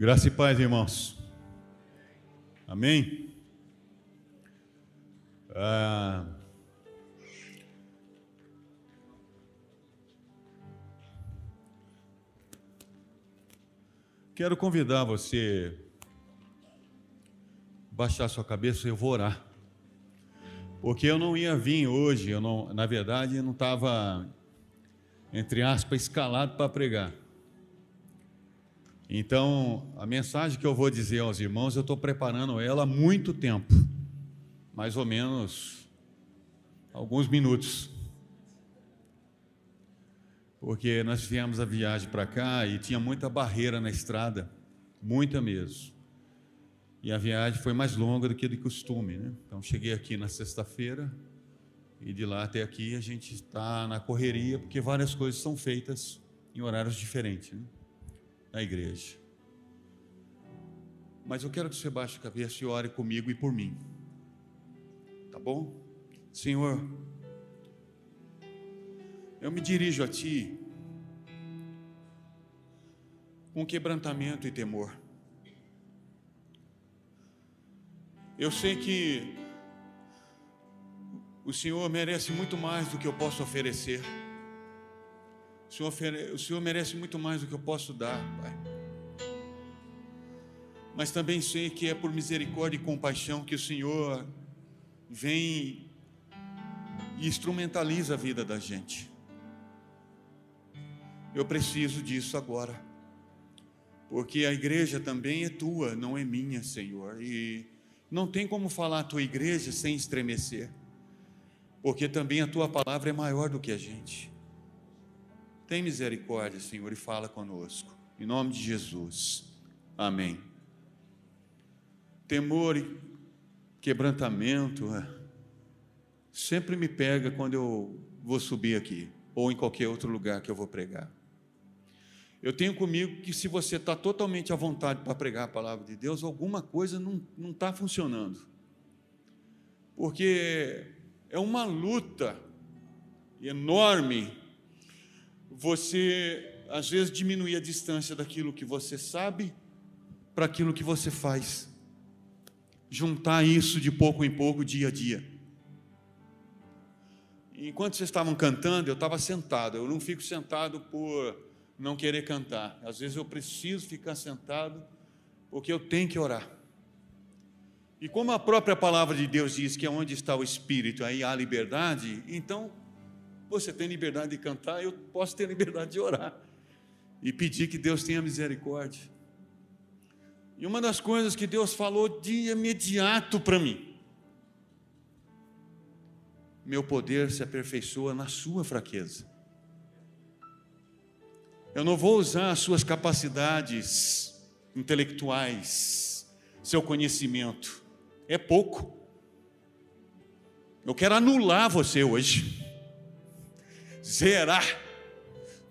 Graça e paz, irmãos. Amém? Ah, quero convidar você a baixar sua cabeça e eu vou orar. Porque eu não ia vir hoje, eu não, na verdade, eu não estava, entre aspas, escalado para pregar. Então, a mensagem que eu vou dizer aos irmãos, eu estou preparando ela há muito tempo mais ou menos alguns minutos. Porque nós viemos a viagem para cá e tinha muita barreira na estrada, muita mesmo. E a viagem foi mais longa do que de costume, né? Então cheguei aqui na sexta-feira e de lá até aqui a gente está na correria porque várias coisas são feitas em horários diferentes. Né? Na igreja. Mas eu quero que você baixe a cabeça e ore comigo e por mim. Tá bom? Senhor, eu me dirijo a Ti com quebrantamento e temor. Eu sei que o Senhor merece muito mais do que eu posso oferecer. O Senhor, o Senhor merece muito mais do que eu posso dar, Pai. Mas também sei que é por misericórdia e compaixão que o Senhor vem e instrumentaliza a vida da gente. Eu preciso disso agora, porque a igreja também é tua, não é minha, Senhor, e não tem como falar a tua igreja sem estremecer, porque também a tua palavra é maior do que a gente. Tem misericórdia, Senhor, e fala conosco. Em nome de Jesus. Amém. Temor e quebrantamento é, sempre me pega quando eu vou subir aqui, ou em qualquer outro lugar que eu vou pregar. Eu tenho comigo que se você está totalmente à vontade para pregar a palavra de Deus, alguma coisa não está funcionando. Porque é uma luta enorme você às vezes diminuir a distância daquilo que você sabe para aquilo que você faz. Juntar isso de pouco em pouco, dia a dia. Enquanto vocês estavam cantando, eu estava sentado. Eu não fico sentado por não querer cantar. Às vezes eu preciso ficar sentado porque eu tenho que orar. E como a própria palavra de Deus diz que é onde está o Espírito, aí há liberdade, então você tem liberdade de cantar, eu posso ter liberdade de orar e pedir que Deus tenha misericórdia. E uma das coisas que Deus falou de imediato para mim: meu poder se aperfeiçoa na sua fraqueza. Eu não vou usar as suas capacidades intelectuais, seu conhecimento, é pouco. Eu quero anular você hoje zerar,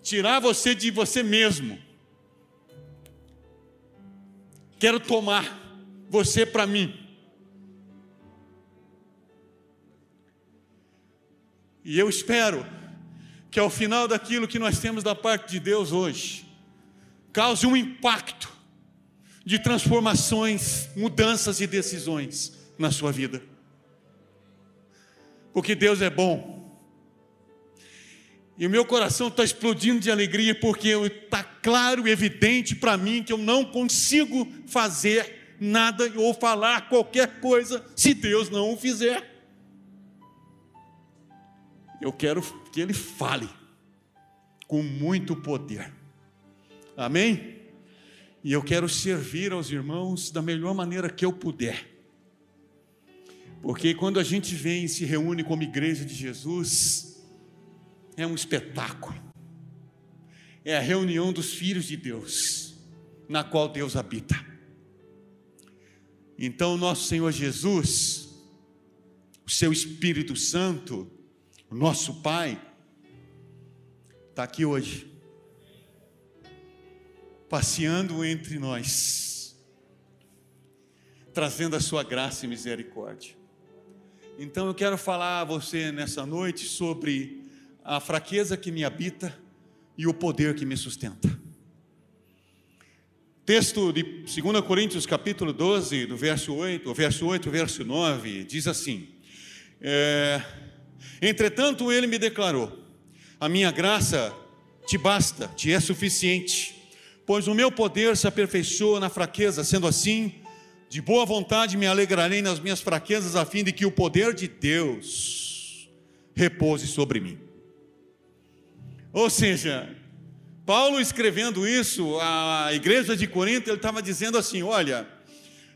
tirar você de você mesmo. Quero tomar você para mim. E eu espero que ao final daquilo que nós temos da parte de Deus hoje, cause um impacto de transformações, mudanças e decisões na sua vida. Porque Deus é bom. E o meu coração está explodindo de alegria porque está claro e evidente para mim que eu não consigo fazer nada ou falar qualquer coisa se Deus não o fizer. Eu quero que Ele fale com muito poder. Amém? E eu quero servir aos irmãos da melhor maneira que eu puder. Porque quando a gente vem e se reúne como igreja de Jesus, é um espetáculo. É a reunião dos filhos de Deus, na qual Deus habita. Então, nosso Senhor Jesus, o seu Espírito Santo, o nosso Pai, está aqui hoje, passeando entre nós, trazendo a sua graça e misericórdia. Então eu quero falar a você nessa noite sobre a fraqueza que me habita e o poder que me sustenta. texto de 2 Coríntios, capítulo 12, do verso 8, o verso 8, o verso 9, diz assim: é, Entretanto, ele me declarou: A minha graça te basta, te é suficiente, pois o meu poder se aperfeiçoa na fraqueza, sendo assim, de boa vontade me alegrarei nas minhas fraquezas, a fim de que o poder de Deus repouse sobre mim. Ou seja, Paulo escrevendo isso à igreja de Corinto, ele estava dizendo assim: Olha,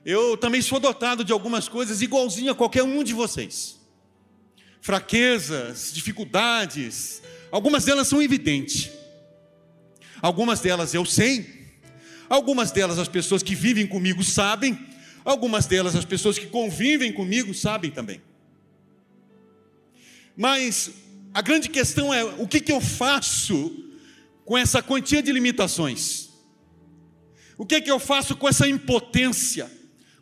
eu também sou dotado de algumas coisas igualzinho a qualquer um de vocês. Fraquezas, dificuldades, algumas delas são evidentes. Algumas delas eu sei, algumas delas as pessoas que vivem comigo sabem, algumas delas as pessoas que convivem comigo sabem também. Mas a grande questão é: o que, que eu faço com essa quantia de limitações? O que que eu faço com essa impotência,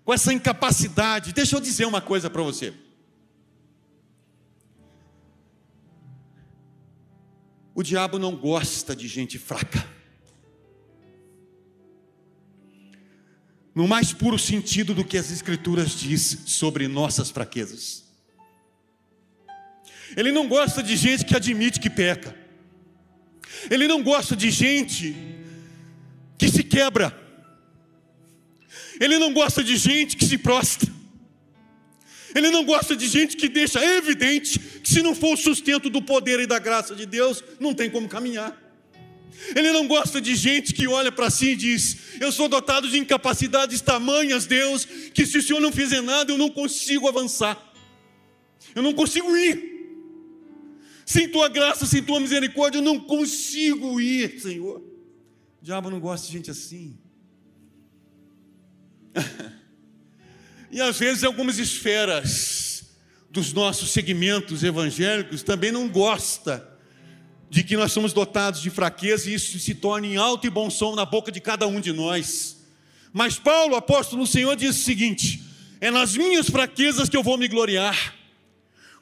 com essa incapacidade? Deixa eu dizer uma coisa para você. O diabo não gosta de gente fraca. No mais puro sentido do que as Escrituras diz sobre nossas fraquezas. Ele não gosta de gente que admite que peca. Ele não gosta de gente que se quebra. Ele não gosta de gente que se prostra. Ele não gosta de gente que deixa evidente que se não for o sustento do poder e da graça de Deus, não tem como caminhar. Ele não gosta de gente que olha para si e diz: Eu sou dotado de incapacidades tamanhas, Deus, que se o Senhor não fizer nada, eu não consigo avançar. Eu não consigo ir. Sem tua graça, sem tua misericórdia, eu não consigo ir, Senhor. O diabo não gosta de gente assim. e às vezes algumas esferas dos nossos segmentos evangélicos também não gosta de que nós somos dotados de fraqueza e isso se torne em alto e bom som na boca de cada um de nós. Mas Paulo, apóstolo do Senhor, diz o seguinte: é nas minhas fraquezas que eu vou me gloriar,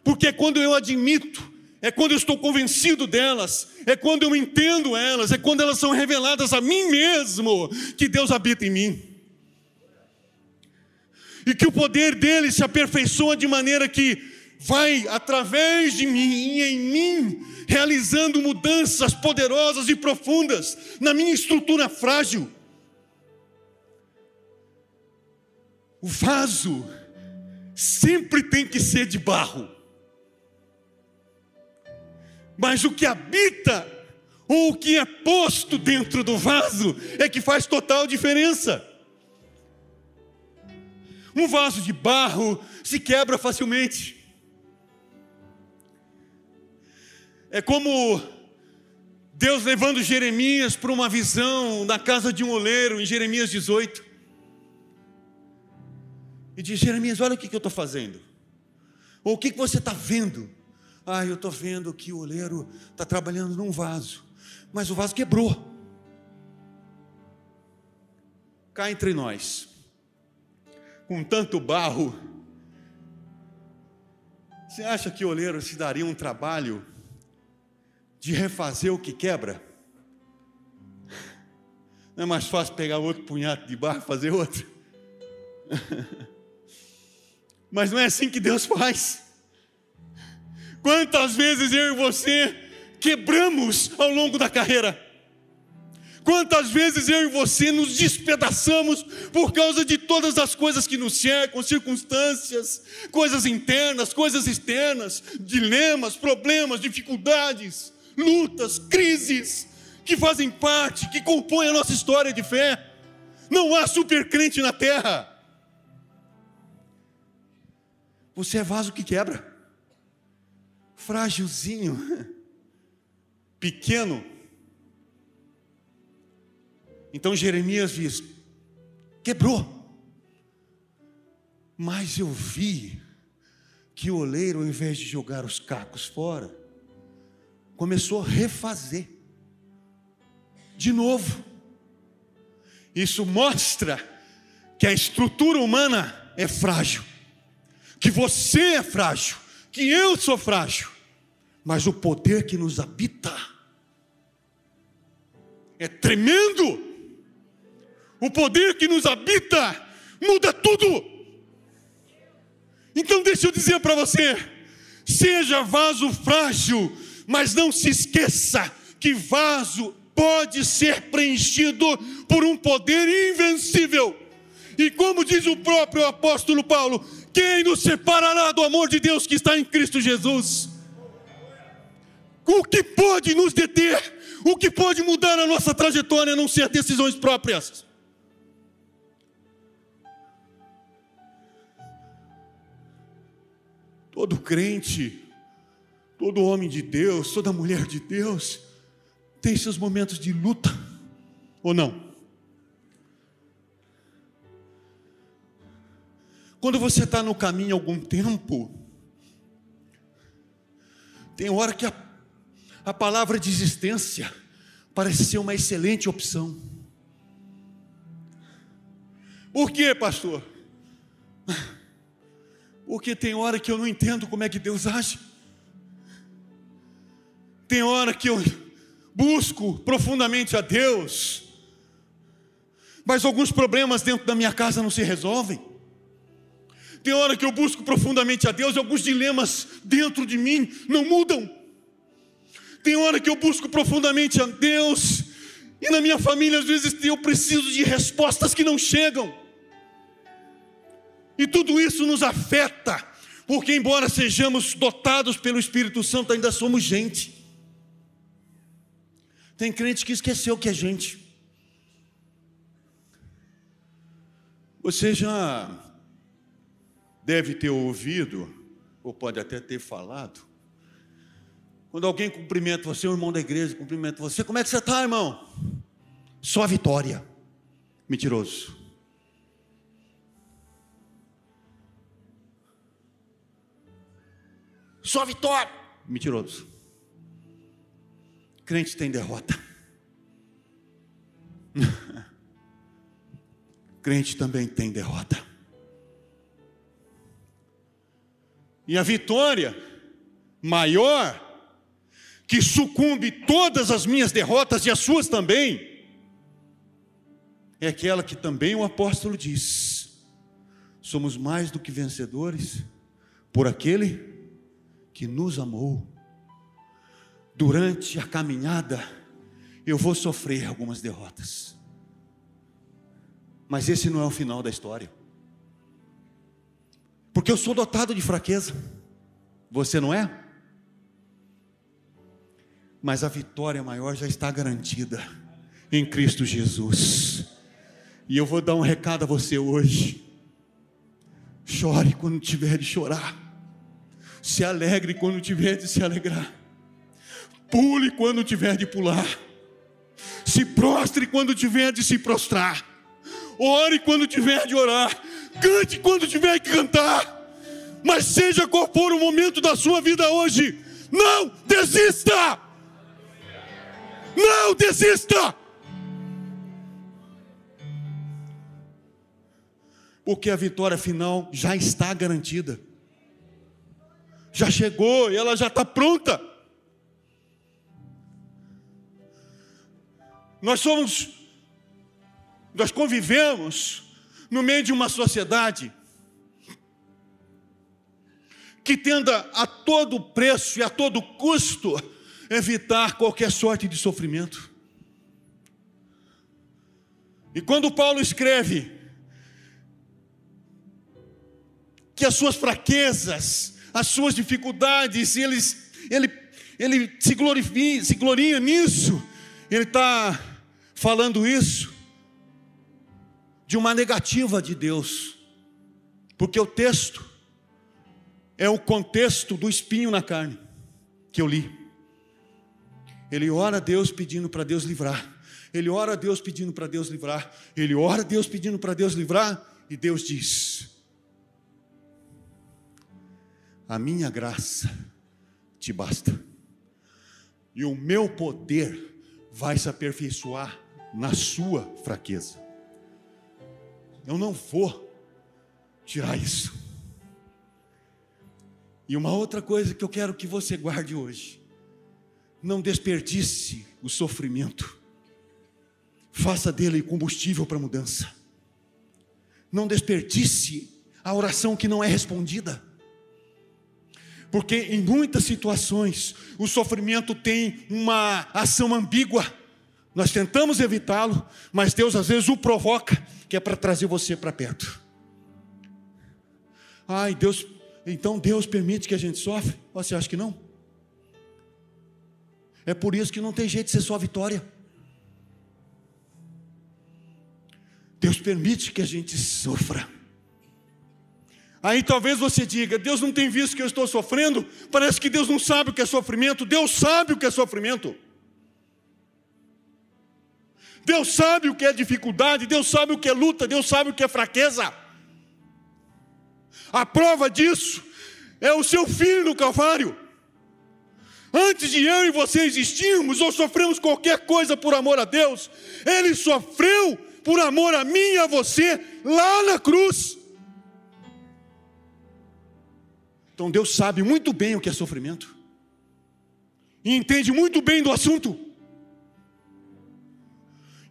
porque quando eu admito é quando eu estou convencido delas, é quando eu entendo elas, é quando elas são reveladas a mim mesmo, que Deus habita em mim. E que o poder dele se aperfeiçoa de maneira que vai através de mim e em mim, realizando mudanças poderosas e profundas na minha estrutura frágil. O vaso sempre tem que ser de barro mas o que habita, ou o que é posto dentro do vaso, é que faz total diferença. Um vaso de barro se quebra facilmente. É como Deus levando Jeremias para uma visão na casa de um oleiro, em Jeremias 18. E diz: Jeremias, olha o que eu estou fazendo. Ou o que você está vendo. Ah, eu estou vendo que o oleiro está trabalhando num vaso, mas o vaso quebrou. Cá entre nós, com tanto barro, você acha que o oleiro se daria um trabalho de refazer o que quebra? Não é mais fácil pegar outro punhado de barro e fazer outro? Mas não é assim que Deus faz. Quantas vezes eu e você quebramos ao longo da carreira? Quantas vezes eu e você nos despedaçamos por causa de todas as coisas que nos cercam, circunstâncias, coisas internas, coisas externas, dilemas, problemas, dificuldades, lutas, crises, que fazem parte, que compõem a nossa história de fé. Não há supercrente na terra. Você é vaso que quebra frágilzinho, pequeno. Então Jeremias diz: quebrou. Mas eu vi que o oleiro, ao invés de jogar os cacos fora, começou a refazer de novo. Isso mostra que a estrutura humana é frágil, que você é frágil, que eu sou frágil, mas o poder que nos habita é tremendo. o poder que nos habita, muda tudo. Então, deixa eu dizer para você: seja vaso frágil, mas não se esqueça que vaso pode ser preenchido por um poder invencível. E como diz o próprio apóstolo Paulo, quem nos separará do amor de Deus que está em Cristo Jesus? O que pode nos deter? O que pode mudar a nossa trajetória a não ser decisões próprias? Todo crente, todo homem de Deus, toda mulher de Deus, tem seus momentos de luta, ou não? Quando você está no caminho algum tempo, tem hora que a, a palavra de existência parece ser uma excelente opção. Por quê, pastor? Porque tem hora que eu não entendo como é que Deus age. Tem hora que eu busco profundamente a Deus, mas alguns problemas dentro da minha casa não se resolvem. Tem hora que eu busco profundamente a Deus e alguns dilemas dentro de mim não mudam. Tem hora que eu busco profundamente a Deus e na minha família às vezes eu preciso de respostas que não chegam. E tudo isso nos afeta, porque embora sejamos dotados pelo Espírito Santo, ainda somos gente. Tem crente que esqueceu que é gente. Você já deve ter ouvido, ou pode até ter falado, quando alguém cumprimenta você, um irmão da igreja cumprimenta você, como é que você está, irmão? Só vitória. Mentiroso. Só vitória. Mentiroso. Crente tem derrota. Crente também tem derrota. E a vitória maior, que sucumbe todas as minhas derrotas e as suas também, é aquela que também o apóstolo diz: somos mais do que vencedores por aquele que nos amou. Durante a caminhada, eu vou sofrer algumas derrotas, mas esse não é o final da história porque eu sou dotado de fraqueza. Você não é? Mas a vitória maior já está garantida em Cristo Jesus. E eu vou dar um recado a você hoje. Chore quando tiver de chorar. Se alegre quando tiver de se alegrar. Pule quando tiver de pular. Se prostre quando tiver de se prostrar. Ore quando tiver de orar Cante quando tiver que cantar. Mas seja qual for o momento da sua vida hoje, não desista! Não desista! Porque a vitória final já está garantida. Já chegou e ela já está pronta. Nós somos, nós convivemos no meio de uma sociedade que tenda a todo preço e a todo custo evitar qualquer sorte de sofrimento. E quando Paulo escreve que as suas fraquezas, as suas dificuldades, eles, ele, ele se, glorifica, se gloria nisso, ele está falando isso de uma negativa de Deus, porque o texto é o contexto do espinho na carne que eu li. Ele ora a Deus pedindo para Deus livrar. Ele ora a Deus pedindo para Deus livrar. Ele ora a Deus pedindo para Deus livrar. E Deus diz: A minha graça te basta. E o meu poder vai se aperfeiçoar na sua fraqueza. Eu não vou tirar isso. E uma outra coisa que eu quero que você guarde hoje: não desperdice o sofrimento. faça dele combustível para mudança. Não desperdice a oração que não é respondida. Porque em muitas situações o sofrimento tem uma ação ambígua. Nós tentamos evitá-lo, mas Deus às vezes o provoca, que é para trazer você para perto. Ai, Deus, então Deus permite que a gente sofre? Você acha que não? É por isso que não tem jeito de ser só vitória. Deus permite que a gente sofra. Aí talvez você diga: Deus não tem visto que eu estou sofrendo, parece que Deus não sabe o que é sofrimento. Deus sabe o que é sofrimento. Deus sabe o que é dificuldade, Deus sabe o que é luta, Deus sabe o que é fraqueza. A prova disso é o seu filho no Calvário. Antes de eu e você existirmos ou sofremos qualquer coisa por amor a Deus, Ele sofreu por amor a mim e a você lá na cruz. Então Deus sabe muito bem o que é sofrimento, e entende muito bem do assunto.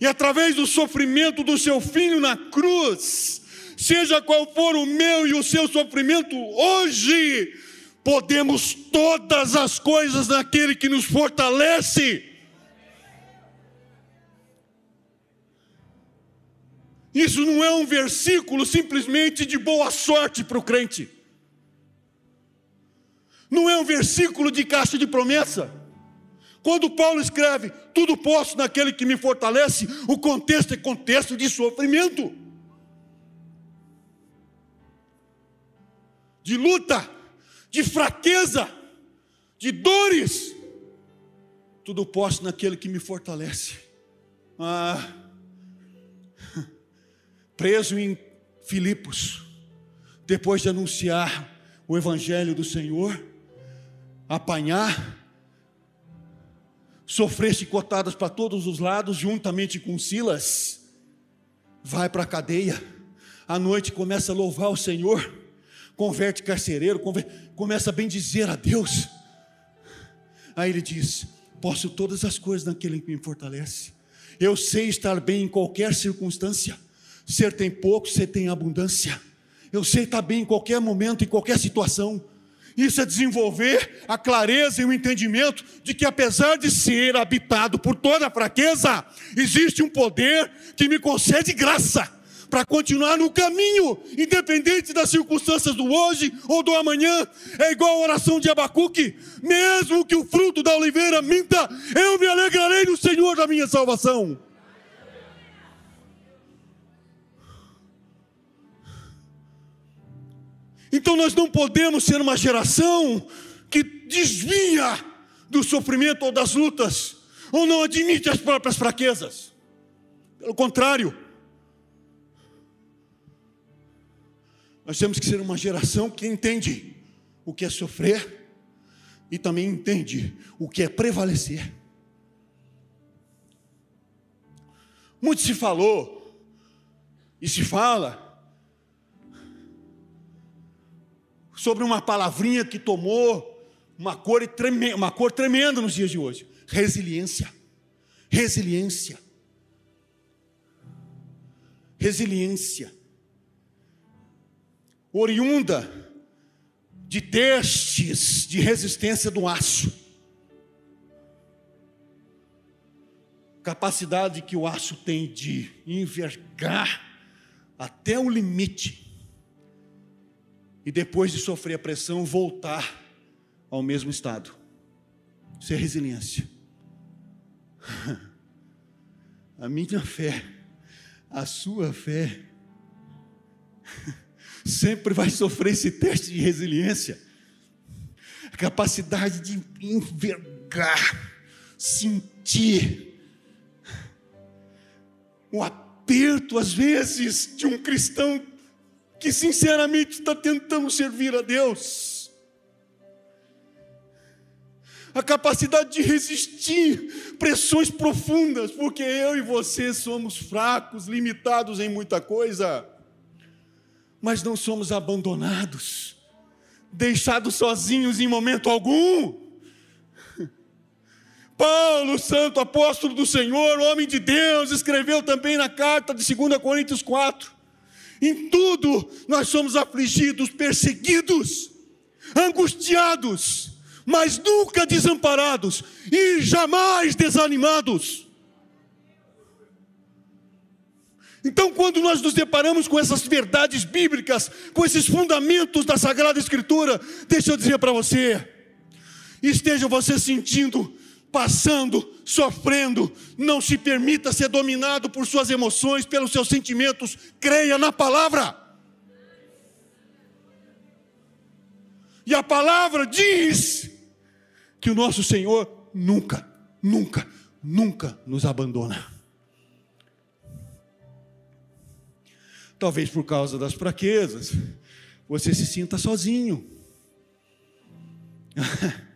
E através do sofrimento do seu filho na cruz, seja qual for o meu e o seu sofrimento, hoje podemos todas as coisas naquele que nos fortalece. Isso não é um versículo simplesmente de boa sorte para o crente. Não é um versículo de caixa de promessa. Quando Paulo escreve, tudo posso naquele que me fortalece, o contexto é contexto de sofrimento, de luta, de fraqueza, de dores. Tudo posso naquele que me fortalece. Ah, preso em Filipos, depois de anunciar o Evangelho do Senhor, apanhar, sofrer chicotadas para todos os lados, juntamente com Silas, vai para a cadeia, à noite começa a louvar o Senhor, converte carcereiro, começa a bendizer a Deus. Aí ele diz: Posso todas as coisas naquele que me fortalece. Eu sei estar bem em qualquer circunstância. Ser tem pouco, ser tem abundância. Eu sei estar bem em qualquer momento, em qualquer situação. Isso é desenvolver a clareza e o entendimento de que, apesar de ser habitado por toda a fraqueza, existe um poder que me concede graça para continuar no caminho, independente das circunstâncias do hoje ou do amanhã. É igual a oração de Abacuque: mesmo que o fruto da oliveira minta, eu me alegrarei no Senhor da minha salvação. Então nós não podemos ser uma geração que desvia do sofrimento ou das lutas, ou não admite as próprias fraquezas. Pelo contrário, nós temos que ser uma geração que entende o que é sofrer e também entende o que é prevalecer. Muito se falou e se fala sobre uma palavrinha que tomou uma cor, tremenda, uma cor tremenda nos dias de hoje: resiliência. Resiliência. Resiliência. Oriunda de testes de resistência do aço. Capacidade que o aço tem de envergar até o limite e depois de sofrer a pressão, voltar ao mesmo estado. Isso é resiliência. A minha fé, a sua fé, sempre vai sofrer esse teste de resiliência. A capacidade de envergar, sentir o aperto, às vezes, de um cristão que sinceramente está tentando servir a Deus. A capacidade de resistir pressões profundas, porque eu e você somos fracos, limitados em muita coisa, mas não somos abandonados, deixados sozinhos em momento algum. Paulo, santo apóstolo do Senhor, homem de Deus, escreveu também na carta de 2 Coríntios 4. Em tudo nós somos afligidos, perseguidos, angustiados, mas nunca desamparados e jamais desanimados. Então, quando nós nos deparamos com essas verdades bíblicas, com esses fundamentos da Sagrada Escritura, deixa eu dizer para você, esteja você sentindo, passando, sofrendo, não se permita ser dominado por suas emoções, pelos seus sentimentos, creia na palavra. E a palavra diz que o nosso Senhor nunca, nunca, nunca nos abandona. Talvez por causa das fraquezas, você se sinta sozinho.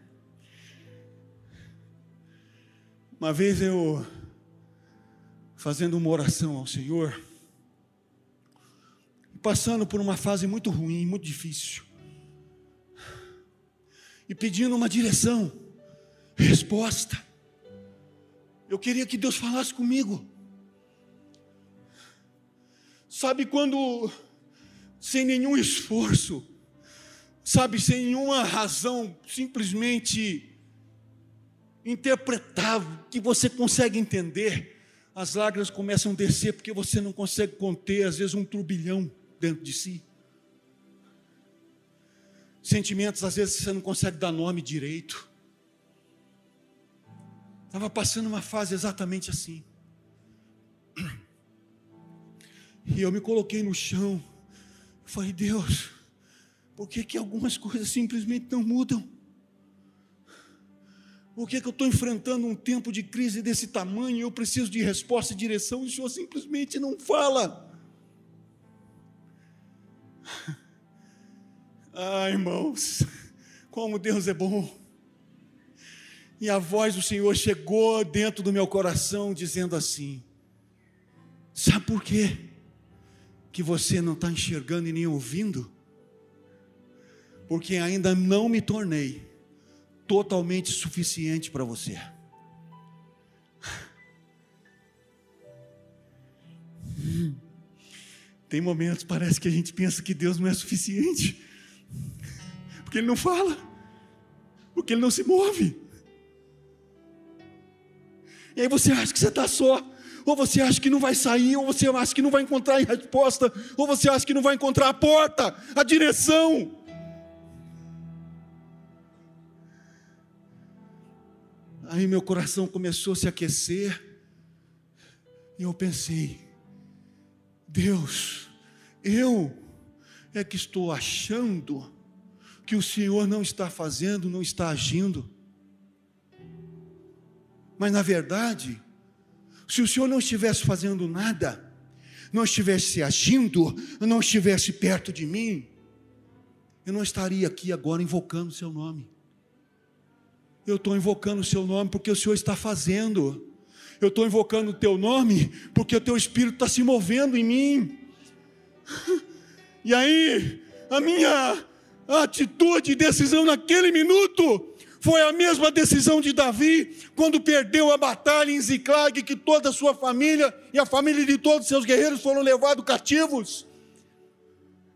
Uma vez eu, fazendo uma oração ao Senhor, passando por uma fase muito ruim, muito difícil, e pedindo uma direção, resposta. Eu queria que Deus falasse comigo. Sabe quando, sem nenhum esforço, sabe, sem nenhuma razão, simplesmente interpretável, que você consegue entender, as lágrimas começam a descer porque você não consegue conter, às vezes, um turbilhão dentro de si. Sentimentos, às vezes, você não consegue dar nome direito. Estava passando uma fase exatamente assim. E eu me coloquei no chão. Falei, Deus, por que, que algumas coisas simplesmente não mudam? Por que, que eu estou enfrentando um tempo de crise desse tamanho e eu preciso de resposta e direção e o Senhor simplesmente não fala? Ah, irmãos, como Deus é bom. E a voz do Senhor chegou dentro do meu coração dizendo assim: Sabe por quê? Que você não está enxergando e nem ouvindo? Porque ainda não me tornei totalmente suficiente para você. Tem momentos parece que a gente pensa que Deus não é suficiente, porque Ele não fala, porque Ele não se move. E aí você acha que você está só, ou você acha que não vai sair, ou você acha que não vai encontrar a resposta, ou você acha que não vai encontrar a porta, a direção. Aí meu coração começou a se aquecer, e eu pensei: Deus, eu é que estou achando que o Senhor não está fazendo, não está agindo. Mas na verdade, se o Senhor não estivesse fazendo nada, não estivesse agindo, não estivesse perto de mim, eu não estaria aqui agora invocando o seu nome. Eu estou invocando o seu nome porque o Senhor está fazendo. Eu estou invocando o teu nome porque o teu Espírito está se movendo em mim. E aí, a minha atitude e decisão naquele minuto foi a mesma decisão de Davi quando perdeu a batalha em Ziclag, que toda a sua família e a família de todos os seus guerreiros foram levados cativos.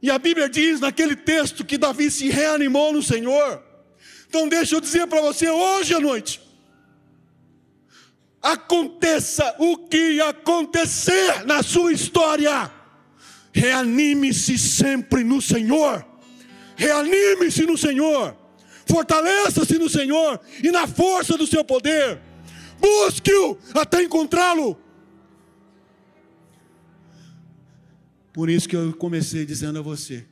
E a Bíblia diz naquele texto que Davi se reanimou no Senhor. Então deixa eu dizer para você hoje à noite. Aconteça o que acontecer na sua história, reanime-se sempre no Senhor. Reanime-se no Senhor fortaleça-se no Senhor e na força do seu poder, busque-o até encontrá-lo. Por isso que eu comecei dizendo a você: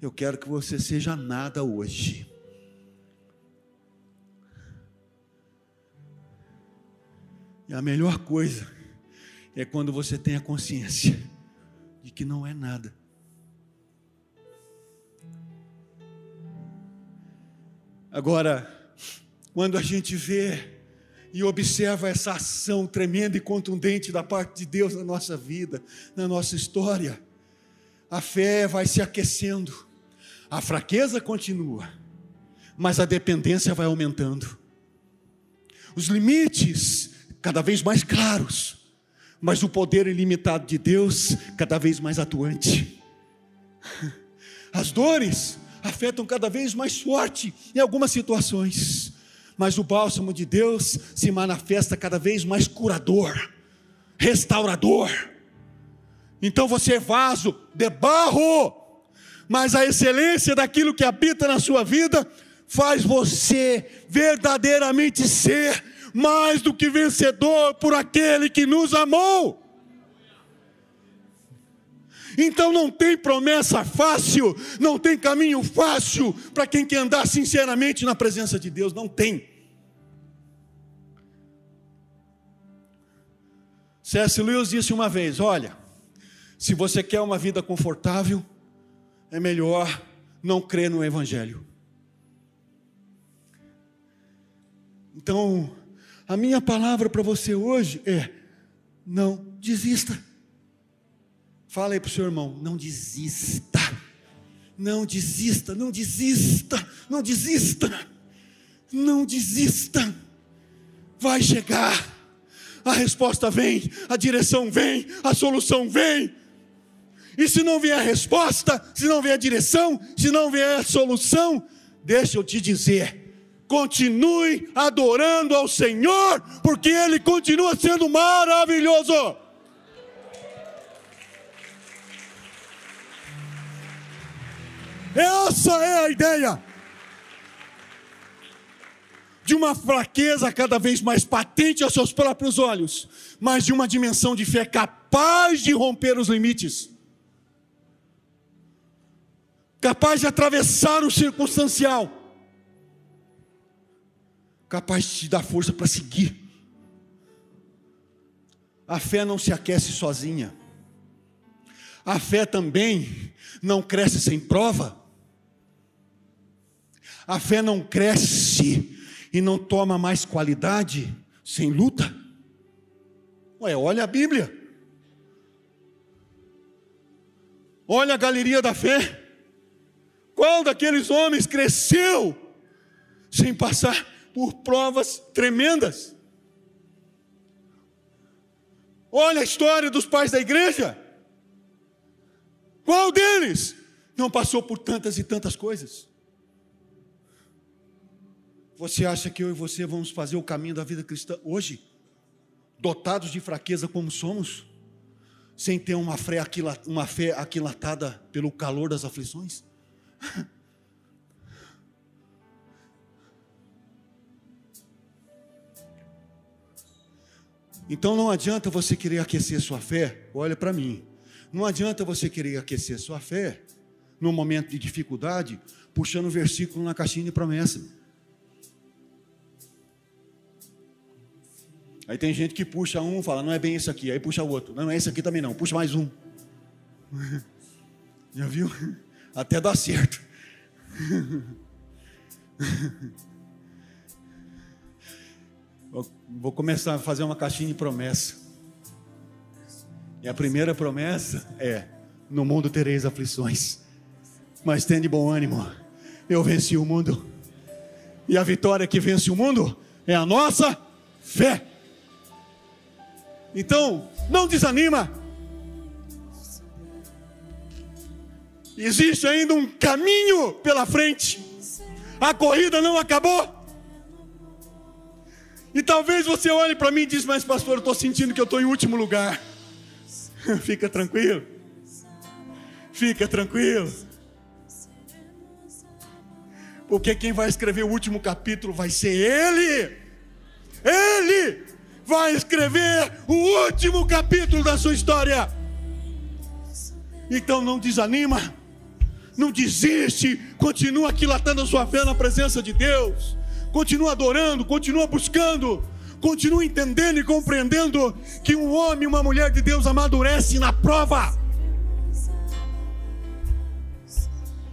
eu quero que você seja nada hoje. E a melhor coisa é quando você tem a consciência de que não é nada. Agora, quando a gente vê e observa essa ação tremenda e contundente da parte de Deus na nossa vida, na nossa história, a fé vai se aquecendo, a fraqueza continua, mas a dependência vai aumentando. os limites cada vez mais claros, mas o poder ilimitado de Deus cada vez mais atuante. As dores afetam cada vez mais forte em algumas situações, mas o bálsamo de Deus se manifesta cada vez mais curador, restaurador. Então você é vaso de barro, mas a excelência daquilo que habita na sua vida faz você verdadeiramente ser mais do que vencedor por aquele que nos amou. Então não tem promessa fácil, não tem caminho fácil para quem quer andar sinceramente na presença de Deus, não tem. C.S. Lewis disse uma vez: Olha, se você quer uma vida confortável, é melhor não crer no Evangelho. Então, a minha palavra para você hoje é: não desista. Fala aí para o seu irmão: não desista. Não desista, não desista, não desista. Não desista. Vai chegar. A resposta vem, a direção vem, a solução vem. E se não vier a resposta, se não vier a direção, se não vier a solução, deixa eu te dizer, continue adorando ao Senhor, porque Ele continua sendo maravilhoso. Essa é a ideia de uma fraqueza cada vez mais patente aos seus próprios olhos, mas de uma dimensão de fé capaz de romper os limites, capaz de atravessar o circunstancial, capaz de te dar força para seguir. A fé não se aquece sozinha. A fé também não cresce sem prova. A fé não cresce e não toma mais qualidade sem luta. Ué, olha a Bíblia. Olha a galeria da fé. Qual daqueles homens cresceu sem passar por provas tremendas? Olha a história dos pais da igreja. Qual deles não passou por tantas e tantas coisas? Você acha que eu e você vamos fazer o caminho da vida cristã hoje, dotados de fraqueza como somos, sem ter uma fé, uma fé aquilatada pelo calor das aflições? Então não adianta você querer aquecer sua fé, olha para mim. Não adianta você querer aquecer sua fé no momento de dificuldade, puxando o versículo na caixinha de promessa. Aí tem gente que puxa um fala, não é bem esse aqui. Aí puxa o outro. Não, é esse aqui também não. Puxa mais um. Já viu? Até dá certo. Vou começar a fazer uma caixinha de promessa. E a primeira promessa é: no mundo tereis aflições, mas tende bom ânimo. Eu venci o mundo. E a vitória que vence o mundo é a nossa fé. Então, não desanima. Existe ainda um caminho pela frente. A corrida não acabou. E talvez você olhe para mim e diz: Mas, pastor, eu estou sentindo que eu estou em último lugar. Fica tranquilo. Fica tranquilo. Porque quem vai escrever o último capítulo vai ser Ele. Ele vai escrever o último capítulo da sua história. Então não desanima, não desiste, continua aquilatando a sua fé na presença de Deus, continua adorando, continua buscando, continua entendendo e compreendendo que um homem e uma mulher de Deus amadurece na prova.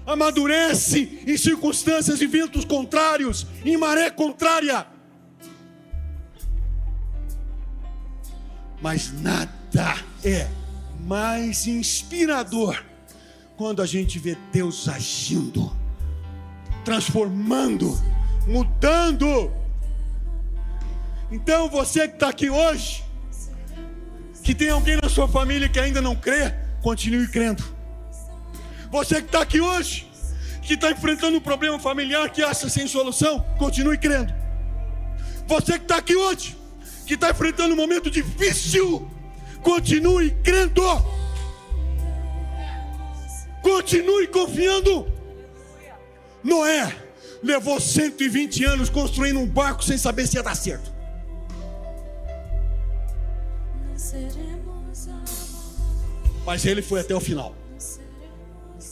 Amadurece em circunstâncias e ventos contrários, em maré contrária. Mas nada é mais inspirador quando a gente vê Deus agindo, transformando, mudando. Então você que está aqui hoje, que tem alguém na sua família que ainda não crê, continue crendo. Você que está aqui hoje, que está enfrentando um problema familiar que acha sem solução, continue crendo. Você que está aqui hoje, que está enfrentando um momento difícil, continue crendo. Continue confiando. Noé levou 120 anos construindo um barco sem saber se ia dar certo. Mas ele foi até o final.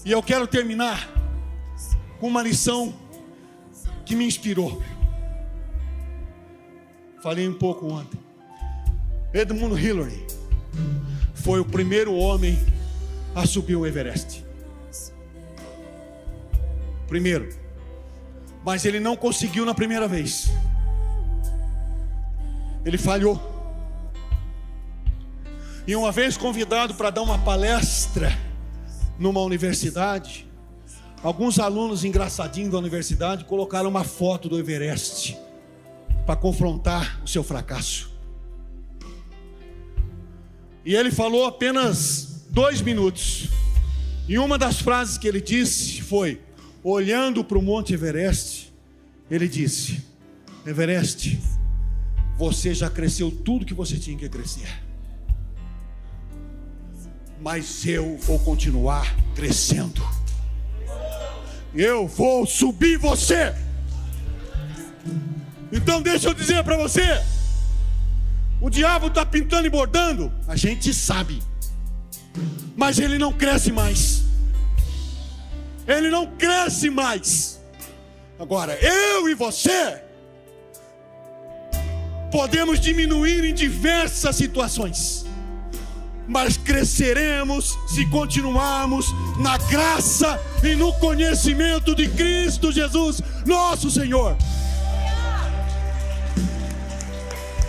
E eu quero terminar com uma lição que me inspirou. Falei um pouco ontem. Edmund Hillary foi o primeiro homem a subir o Everest. Primeiro. Mas ele não conseguiu na primeira vez. Ele falhou. E uma vez convidado para dar uma palestra numa universidade, alguns alunos engraçadinhos da universidade colocaram uma foto do Everest para confrontar o seu fracasso. E ele falou apenas dois minutos. E uma das frases que ele disse foi: olhando para o Monte Everest, ele disse: Everest, você já cresceu tudo que você tinha que crescer mas eu vou continuar crescendo. Eu vou subir você. Então deixa eu dizer para você: o diabo está pintando e bordando, a gente sabe, mas ele não cresce mais. Ele não cresce mais. Agora, eu e você podemos diminuir em diversas situações mas cresceremos se continuarmos na graça e no conhecimento de Cristo Jesus, nosso Senhor.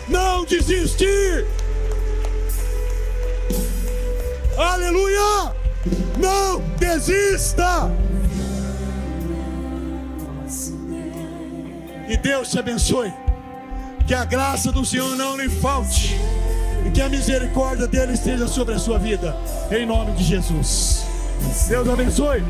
Não desistir. Aleluia! Não desista. E Deus te abençoe. Que a graça do Senhor não lhe falte e que a misericórdia dele esteja sobre a sua vida, em nome de Jesus. Deus abençoe.